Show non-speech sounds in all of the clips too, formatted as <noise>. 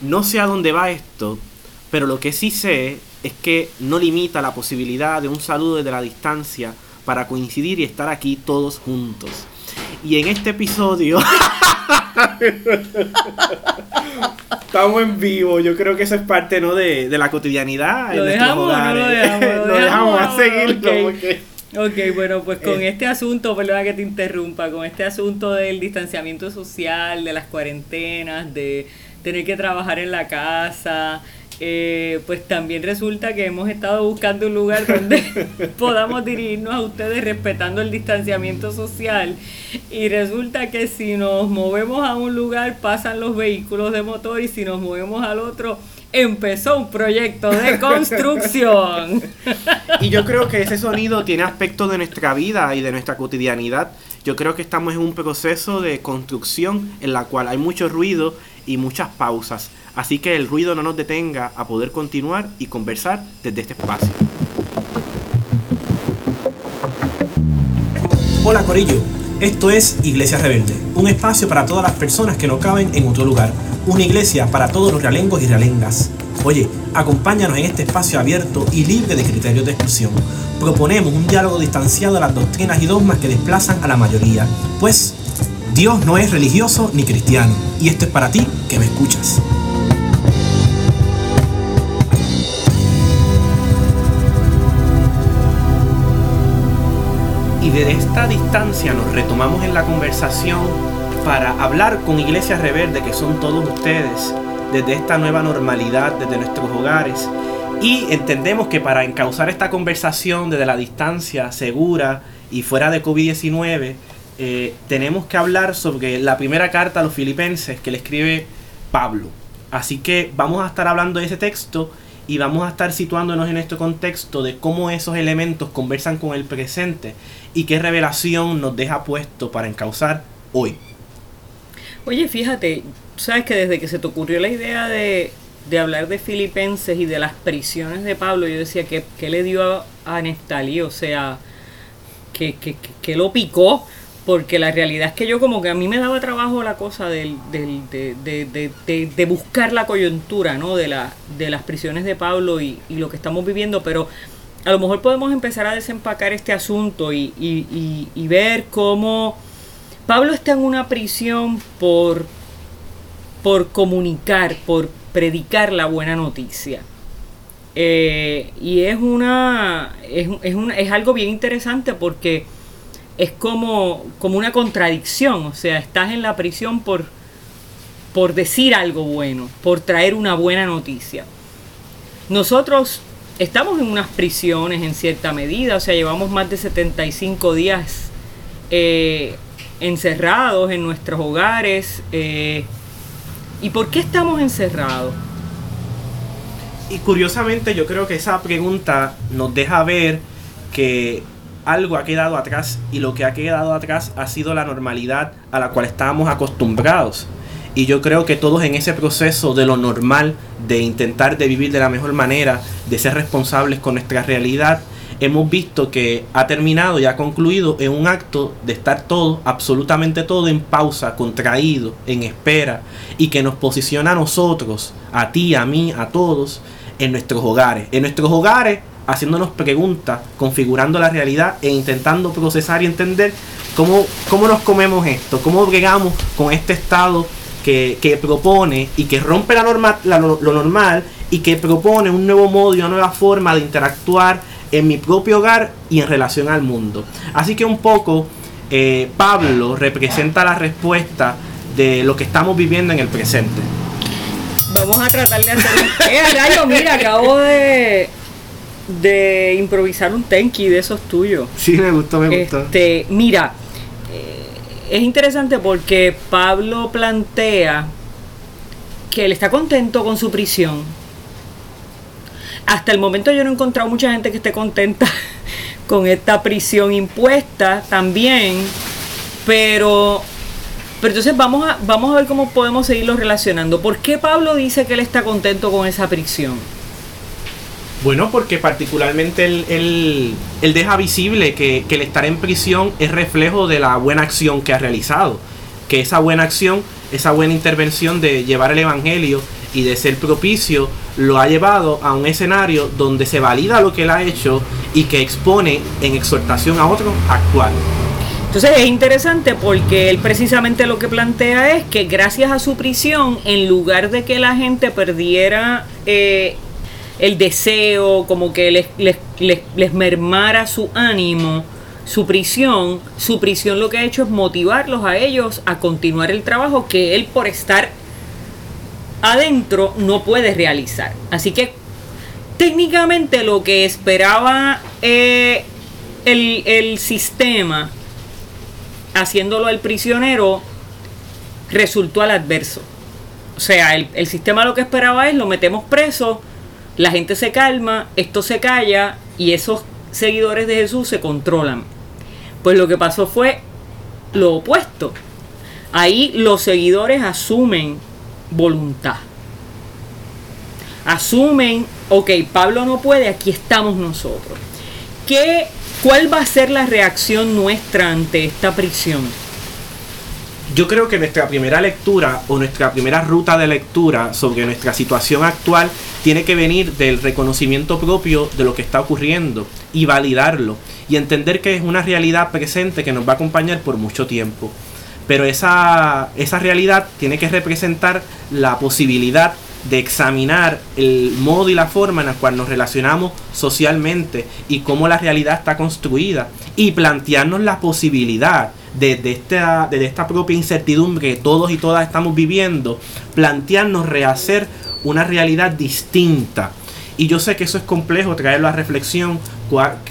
no sé a dónde va esto, pero lo que sí sé es que no limita la posibilidad de un saludo desde la distancia para coincidir y estar aquí todos juntos. Y en este episodio... <laughs> Estamos en vivo, yo creo que eso es parte ¿no? de, la cotidianidad. Lo dejamos, no lo dejamos, lo, <laughs> dejamos, a seguirlo. Ok, bueno, pues con eh. este asunto, perdona que te interrumpa, con este asunto del distanciamiento social, de las cuarentenas, de tener que trabajar en la casa, eh, pues también resulta que hemos estado buscando un lugar donde <laughs> podamos dirigirnos a ustedes respetando el distanciamiento social y resulta que si nos movemos a un lugar pasan los vehículos de motor y si nos movemos al otro empezó un proyecto de <laughs> construcción. y yo creo que ese sonido tiene aspectos de nuestra vida y de nuestra cotidianidad. Yo creo que estamos en un proceso de construcción en la cual hay mucho ruido y muchas pausas. Así que el ruido no nos detenga a poder continuar y conversar desde este espacio. Hola Corillo, esto es Iglesia Rebelde, un espacio para todas las personas que no caben en otro lugar, una iglesia para todos los realengos y realengas. Oye, acompáñanos en este espacio abierto y libre de criterios de exclusión. Proponemos un diálogo distanciado de las doctrinas y dogmas que desplazan a la mayoría, pues Dios no es religioso ni cristiano, y esto es para ti que me escuchas. Y desde esta distancia nos retomamos en la conversación para hablar con Iglesia Reverde, que son todos ustedes, desde esta nueva normalidad, desde nuestros hogares. Y entendemos que para encauzar esta conversación desde la distancia segura y fuera de COVID-19, eh, tenemos que hablar sobre la primera carta a los filipenses que le escribe Pablo. Así que vamos a estar hablando de ese texto y vamos a estar situándonos en este contexto de cómo esos elementos conversan con el presente y qué revelación nos deja puesto para encauzar hoy. Oye, fíjate, sabes que desde que se te ocurrió la idea de, hablar de filipenses y de las prisiones de Pablo, yo decía que, le dio a, Neftalí, o sea, que, que, que lo picó porque la realidad es que yo como que a mí me daba trabajo la cosa del, de, buscar la coyuntura ¿no? de, la, de las prisiones de Pablo y, lo que estamos viviendo, pero a lo mejor podemos empezar a desempacar este asunto y, y, ver cómo Pablo está en una prisión por, por comunicar, por predicar la buena noticia. Eh, y es una es, es, una, es algo bien interesante porque es como, como una contradicción, o sea, estás en la prisión por, por decir algo bueno, por traer una buena noticia. Nosotros estamos en unas prisiones en cierta medida, o sea, llevamos más de 75 días eh, encerrados en nuestros hogares. Eh, ¿Y por qué estamos encerrados? Y curiosamente yo creo que esa pregunta nos deja ver que algo ha quedado atrás y lo que ha quedado atrás ha sido la normalidad a la cual estábamos acostumbrados. Y yo creo que todos en ese proceso de lo normal, de intentar de vivir de la mejor manera, de ser responsables con nuestra realidad, hemos visto que ha terminado y ha concluido en un acto de estar todo, absolutamente todo en pausa, contraído, en espera, y que nos posiciona a nosotros, a ti, a mí, a todos, en nuestros hogares. En nuestros hogares haciéndonos preguntas, configurando la realidad e intentando procesar y entender cómo, cómo nos comemos esto, cómo bregamos con este estado que, propone y que rompe la norma, lo normal y que propone un nuevo modo y una nueva forma de interactuar en mi propio hogar y en relación al mundo. Así que un poco eh, Pablo representa la respuesta de lo que estamos viviendo en el presente. Vamos a tratar de hacer... <laughs> ¡Eh, rayo! Mira, acabo de de improvisar un tenki de esos tuyos. Sí, me gustó, me gustó. Este, mira, eh, es interesante porque Pablo plantea que él está contento con su prisión. Hasta el momento yo no he encontrado mucha gente que esté contenta <laughs> con esta prisión impuesta también, pero pero entonces vamos a, vamos a ver cómo podemos seguirlo relacionando. ¿Por qué Pablo dice que él está contento con esa prisión? Bueno, porque particularmente él, deja visible que, el estar en prisión es reflejo de la buena acción que ha realizado. Que esa buena acción, esa buena intervención de llevar el Evangelio y de ser propicio lo ha llevado a un escenario donde se valida lo que él ha hecho y que expone en exhortación a otros actual. Entonces es interesante porque él precisamente lo que plantea es que gracias a su prisión, en lugar de que la gente perdiera eh, el deseo, como que les, les, les, les mermara su ánimo, su prisión, su prisión lo que ha hecho es motivarlos a ellos a continuar el trabajo que él por estar adentro no puede realizar. Así que técnicamente lo que esperaba eh, el, el sistema haciéndolo al prisionero resultó al adverso. O sea, el, el, sistema lo que esperaba es lo metemos preso, la gente se calma, esto se calla y esos seguidores de Jesús se controlan. Pues lo que pasó fue lo opuesto. Ahí los seguidores asumen voluntad. Asumen, ok, Pablo no puede, aquí estamos nosotros. ¿Qué, ¿Cuál va a ser la reacción nuestra ante esta prisión? Yo creo que nuestra primera lectura o nuestra primera ruta de lectura sobre nuestra situación actual tiene que venir del reconocimiento propio de lo que está ocurriendo y validarlo y entender que es una realidad presente que nos va a acompañar por mucho tiempo. Pero esa, esa realidad tiene que representar la posibilidad de examinar el modo y la forma en la cual nos relacionamos socialmente y cómo la realidad está construida y plantearnos la posibilidad desde esta, desde esta propia incertidumbre que todos y todas estamos viviendo, plantearnos rehacer una realidad distinta. Y yo sé que eso es complejo, traerlo a reflexión,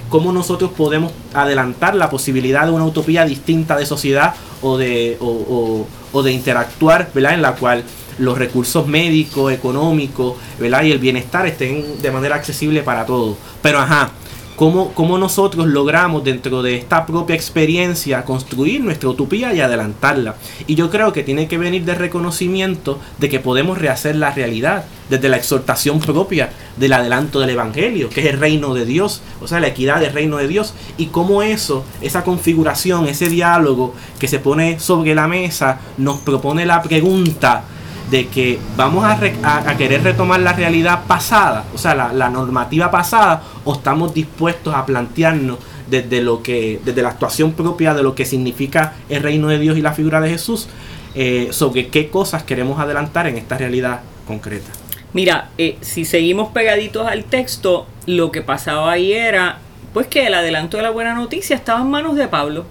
cómo nosotros podemos adelantar la posibilidad de una utopía distinta de sociedad o de, o, o, o de interactuar, ¿verdad? En la cual los recursos médicos, económicos, ¿verdad? Y el bienestar estén de manera accesible para todos. Pero ajá, cómo, cómo nosotros logramos dentro de esta propia experiencia construir nuestra utopía y adelantarla. Y yo creo que tiene que venir de reconocimiento de que podemos rehacer la realidad desde la exhortación propia del adelanto del Evangelio, que es el reino de Dios, o sea, la equidad del reino de Dios, y cómo eso, esa configuración, ese diálogo que se pone sobre la mesa, nos propone la pregunta de que vamos a, re, a, querer retomar la realidad pasada, o sea, la, la, normativa pasada, o estamos dispuestos a plantearnos desde lo que, desde la actuación propia de lo que significa el reino de Dios y la figura de Jesús, eh, sobre qué cosas queremos adelantar en esta realidad concreta. Mira, eh, si seguimos pegaditos al texto, lo que pasaba ahí era, pues que el adelanto de la buena noticia estaba en manos de Pablo.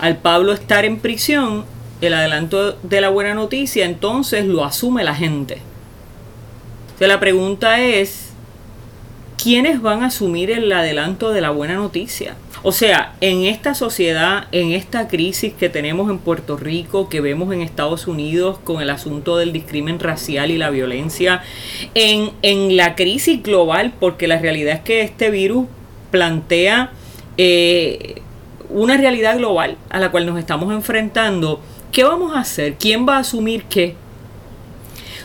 Al Pablo estar en prisión, el adelanto de la buena noticia, entonces lo asume la gente. Entonces la pregunta es, ¿quiénes van a asumir el adelanto de la buena noticia? O sea, en esta sociedad, en esta crisis que tenemos en Puerto Rico, que vemos en Estados Unidos con el asunto del discrimen racial y la violencia, en, en la crisis global, porque la realidad es que este virus plantea eh, una realidad global a la cual nos estamos enfrentando, ¿qué vamos a hacer? ¿Quién va a asumir qué?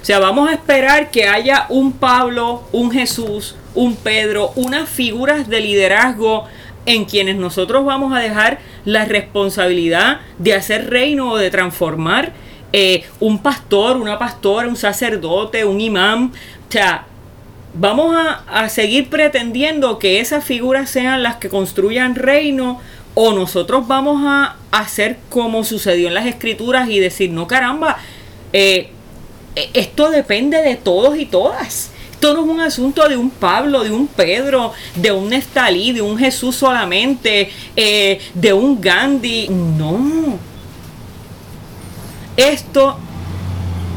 O sea, vamos a esperar que haya un Pablo, un Jesús, un Pedro, unas figuras de liderazgo en quienes nosotros vamos a dejar la responsabilidad de hacer reino o de transformar eh, un pastor, una pastora, un sacerdote, un imán. O sea, vamos a, a seguir pretendiendo que esas figuras sean las que construyan reino o nosotros vamos a hacer como sucedió en las escrituras y decir, no caramba, eh, esto depende de todos y todas. Esto no es un asunto de un Pablo, de un Pedro, de un Nestalí, de un Jesús solamente, eh, de un Gandhi. No. Esto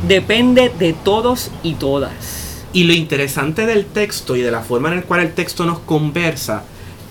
depende de todos y todas. Y lo interesante del texto y de la forma en la cual el texto nos conversa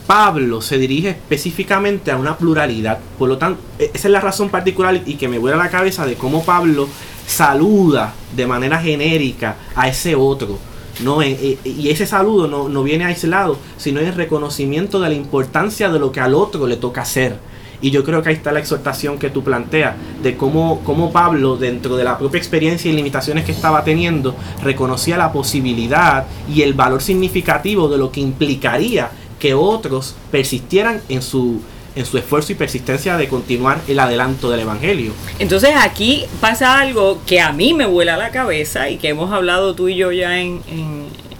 Pablo se dirige específicamente a una pluralidad. Por lo tanto, e, esa es la razón particular y que me vuela la cabeza de cómo Pablo saluda de manera genérica a ese otro. No, e, e, y ese saludo no, no viene aislado, sino en reconocimiento de la importancia de lo que al otro le toca hacer. Y yo creo que ahí está la exhortación que tú planteas, de cómo, cómo Pablo, dentro de la propia experiencia y limitaciones que estaba teniendo, reconocía la posibilidad y el valor significativo de lo que implicaría que otros persistieran en su, en su esfuerzo y persistencia de continuar el adelanto del Evangelio. Entonces aquí pasa algo que a mí me vuela la cabeza y que hemos hablado tú y yo ya en,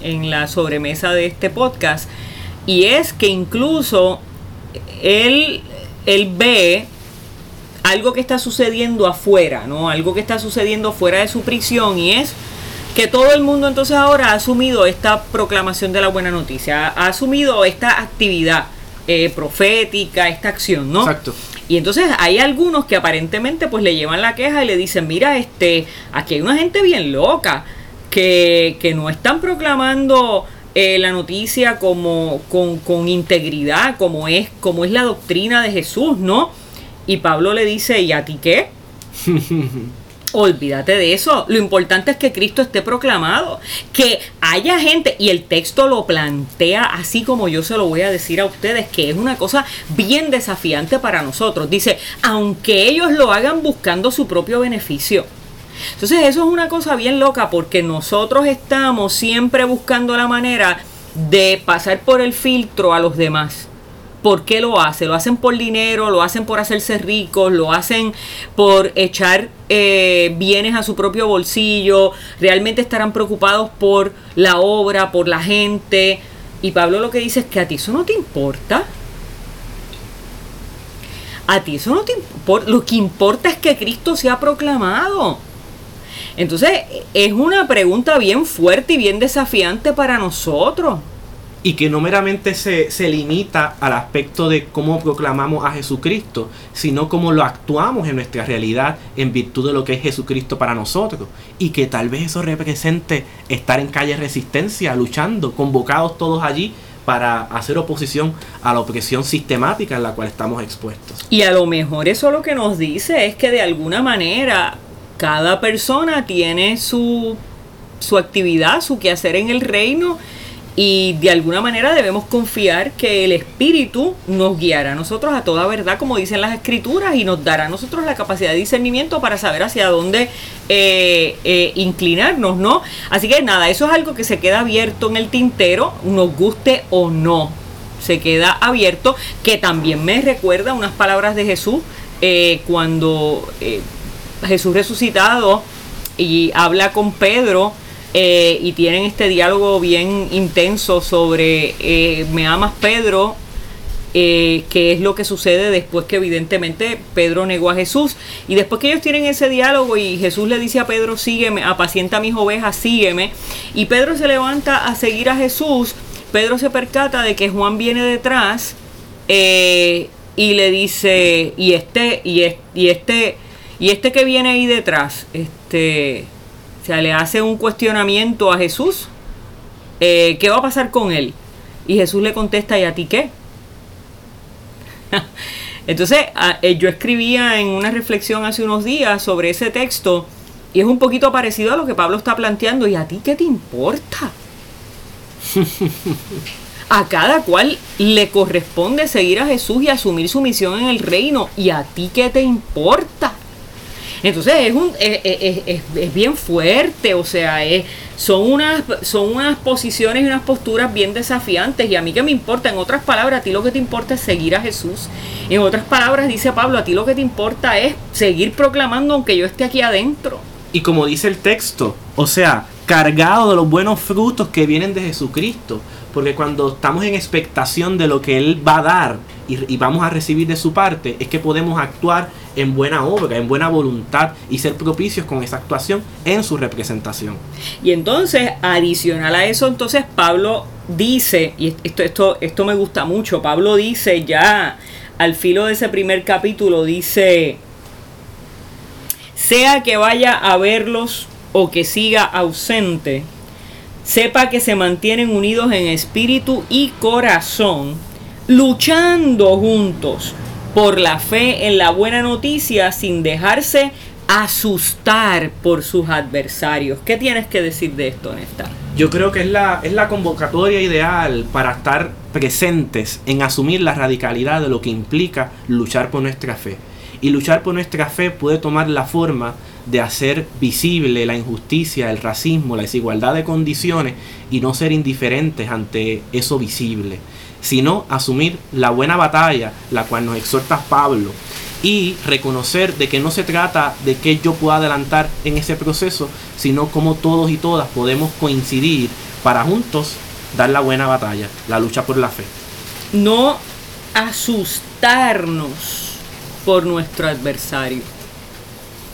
en la sobremesa de este podcast, y es que incluso él, él ve algo que está sucediendo afuera, ¿no? Algo que está sucediendo fuera de su prisión y es que todo el mundo entonces ahora ha asumido esta proclamación de la buena noticia, ha asumido esta actividad eh, profética, esta acción, ¿no? Exacto. Y entonces hay algunos que aparentemente pues le llevan la queja y le dicen, mira, este, aquí hay una gente bien loca, que, que no están proclamando eh, la noticia como con, con, integridad, como es, como es la doctrina de Jesús, ¿no? Y Pablo le dice, ¿y a ti qué? <laughs> Olvídate de eso. Lo importante es que Cristo esté proclamado. Que haya gente, y el texto lo plantea así como yo se lo voy a decir a ustedes, que es una cosa bien desafiante para nosotros. Dice, aunque ellos lo hagan buscando su propio beneficio. Entonces eso es una cosa bien loca porque nosotros estamos siempre buscando la manera de pasar por el filtro a los demás. ¿Por qué lo hacen? Lo hacen por dinero, lo hacen por hacerse ricos, lo hacen por echar eh, bienes a su propio bolsillo, realmente estarán preocupados por la obra, por la gente. Y Pablo lo que dice es que a ti eso no te importa. A ti eso no te importa. Lo que importa es que Cristo se ha proclamado. Entonces es una pregunta bien fuerte y bien desafiante para nosotros y que no meramente se, se, limita al aspecto de cómo proclamamos a Jesucristo, sino cómo lo actuamos en nuestra realidad en virtud de lo que es Jesucristo para nosotros. Y que tal vez eso represente estar en calle resistencia, luchando, convocados todos allí para hacer oposición a la opresión sistemática en la cual estamos expuestos. Y a lo mejor eso lo que nos dice es que de alguna manera cada persona tiene su, su actividad, su quehacer en el reino y de alguna manera debemos confiar que el Espíritu nos guiará a nosotros a toda verdad, como dicen las Escrituras, y nos dará a nosotros la capacidad de discernimiento para saber hacia dónde eh, eh, inclinarnos, ¿no? Así que nada, eso es algo que se queda abierto en el tintero, nos guste o no, se queda abierto, que también me recuerda unas palabras de Jesús eh, cuando Jesús resucitado y habla con Pedro eh, y tienen este diálogo bien intenso sobre eh, me amas Pedro, eh, que es lo que sucede después que evidentemente Pedro negó a Jesús. Y después que ellos tienen ese diálogo y Jesús le dice a Pedro, sígueme, apacienta mis ovejas, sígueme. Y Pedro se levanta a seguir a Jesús. Pedro se percata de que Juan viene detrás y le dice, y este, y este, y este, y este que viene ahí detrás, este o sea, le hace un cuestionamiento a Jesús. Eh, ¿Qué va a pasar con él? Y Jesús le contesta, ¿y a ti qué? <laughs> Entonces, eh, yo escribía en una reflexión hace unos días sobre ese texto y es un poquito parecido a lo que Pablo está planteando. ¿Y a ti qué te importa? <laughs> a cada cual le corresponde seguir a Jesús y asumir su misión en el reino. ¿Y a ti qué te importa? Entonces es, un, es, bien fuerte, o sea, son, unas, son unas posiciones y unas posturas bien desafiantes. Y a mí que me importa, en otras palabras, a ti lo que te importa es seguir a Jesús. En otras palabras, dice Pablo, a ti lo que te importa es seguir proclamando aunque yo esté aquí adentro. Y como dice el texto, o sea, cargado de los buenos frutos que vienen de Jesucristo. Porque cuando estamos en expectación de lo que Él va a dar y, vamos a recibir de su parte, es que podemos actuar en buena obra, en buena voluntad y ser propicios con esa actuación en su representación. Y entonces, adicional a eso, entonces Pablo dice, y esto, esto, esto me gusta mucho, Pablo dice ya al filo de ese primer capítulo, dice, sea que vaya a verlos o que siga ausente, sepa que se mantienen unidos en espíritu y corazón, luchando juntos por la fe en la buena noticia sin dejarse asustar por sus adversarios. ¿Qué tienes que decir de esto, Néstor? Yo creo que es la, es la convocatoria ideal para estar presentes en asumir la radicalidad de lo que implica luchar por nuestra fe. Y luchar por nuestra fe puede tomar la forma de hacer visible la injusticia, el racismo, la desigualdad de condiciones y no ser indiferentes ante eso visible. Sino asumir la buena batalla, la cual nos exhorta Pablo, y reconocer de que no se trata de que yo pueda adelantar en ese proceso, sino como todos y todas podemos coincidir para juntos dar la buena batalla, la lucha por la fe. No asustarnos por nuestro adversario.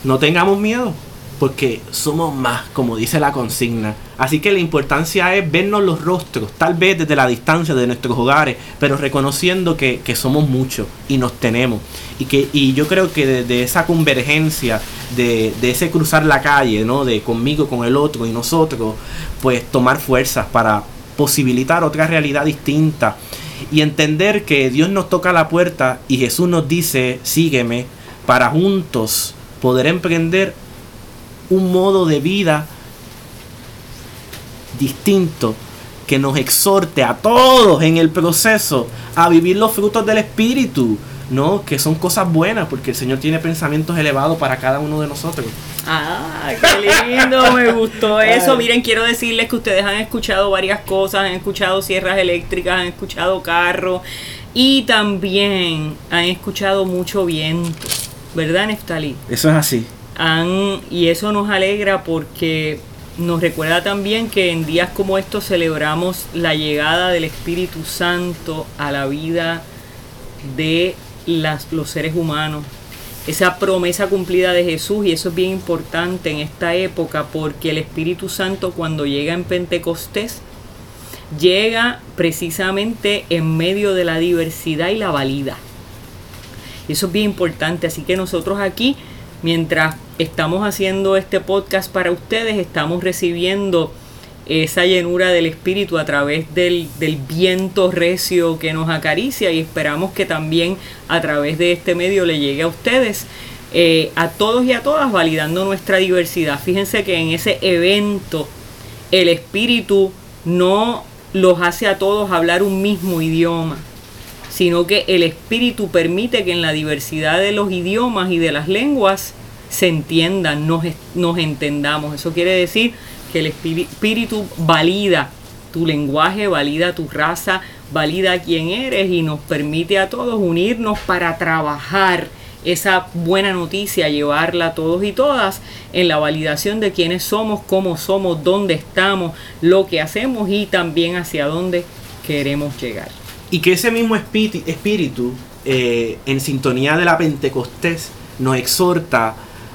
No tengamos miedo, porque somos más, como dice la consigna. Así que la importancia es vernos los rostros, tal vez desde la distancia de nuestros hogares, pero reconociendo que, somos muchos y nos tenemos. Y, que, y yo creo que desde esa convergencia, de, de, ese cruzar la calle, ¿no? de conmigo, con el otro y nosotros, pues tomar fuerzas para posibilitar otra realidad distinta y entender que Dios nos toca la puerta y Jesús nos dice, sígueme, para juntos poder emprender un modo de vida distinto que nos exhorte a todos en el proceso a vivir los frutos del Espíritu, ¿no? Que son cosas buenas, porque el Señor tiene pensamientos elevados para cada uno de nosotros. Ah, qué lindo, me gustó <laughs> eso. Miren, quiero decirles que ustedes han escuchado varias cosas, han escuchado sierras eléctricas, han escuchado carros y también han escuchado mucho viento, ¿verdad, Neftali? Eso es así y eso nos alegra porque nos recuerda también que en días como estos celebramos la llegada del Espíritu Santo a la vida de los seres humanos. Esa promesa cumplida de Jesús y eso es bien importante en esta época porque el Espíritu Santo cuando llega en Pentecostés llega precisamente en medio de la diversidad y la valida. Eso es bien importante, así que nosotros aquí mientras estamos haciendo este podcast para ustedes, estamos recibiendo esa llenura del Espíritu a través del, viento recio que nos acaricia y esperamos que también a través de este medio le llegue a ustedes, eh, a todos y a todas, validando nuestra diversidad. Fíjense que en ese evento el Espíritu no los hace a todos hablar un mismo idioma, sino que el Espíritu permite que en la diversidad de los idiomas y de las lenguas se entiendan, nos, entendamos. Eso quiere decir que el Espíritu valida tu lenguaje, valida tu raza, valida quién eres y nos permite a todos unirnos para trabajar esa buena noticia, llevarla a todos y todas en la validación de quiénes somos, cómo somos, dónde estamos, lo que hacemos y también hacia dónde queremos llegar. Y que ese mismo espíritu, eh, en sintonía de la Pentecostés, nos exhorta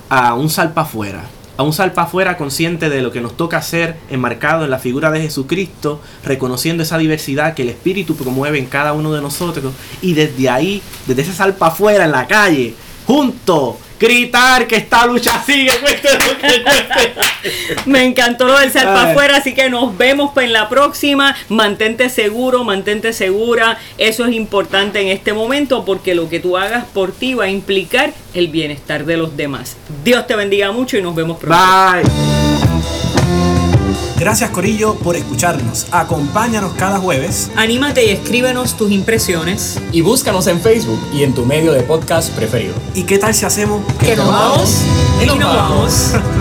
a un salpa afuera. A un salpa afuera consciente de lo que nos toca hacer, enmarcado en la figura de Jesucristo, reconociendo esa diversidad que el Espíritu promueve en cada uno de nosotros. Y desde ahí, desde ese salpa afuera en la calle, junto gritar que esta lucha sigue, <laughs> Me encantó lo del ser para afuera, así que nos vemos en la próxima. Mantente seguro, mantente segura. Eso es importante en este momento porque lo que tú hagas por ti va a implicar el bienestar de los demás. Dios te bendiga mucho y nos vemos pronto. Bye. Gracias Corillo por escucharnos. Acompáñanos cada jueves. Anímate y escríbenos tus impresiones. Y búscanos en Facebook y en tu medio de podcast preferido. ¿Y qué tal si hacemos? Que nos vamos y nos vamos. <laughs>